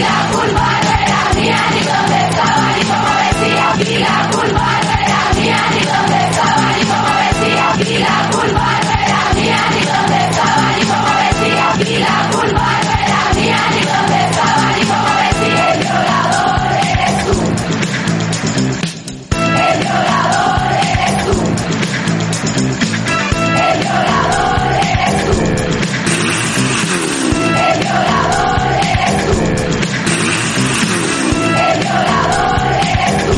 la culpa.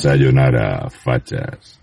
Sayonara, fachas.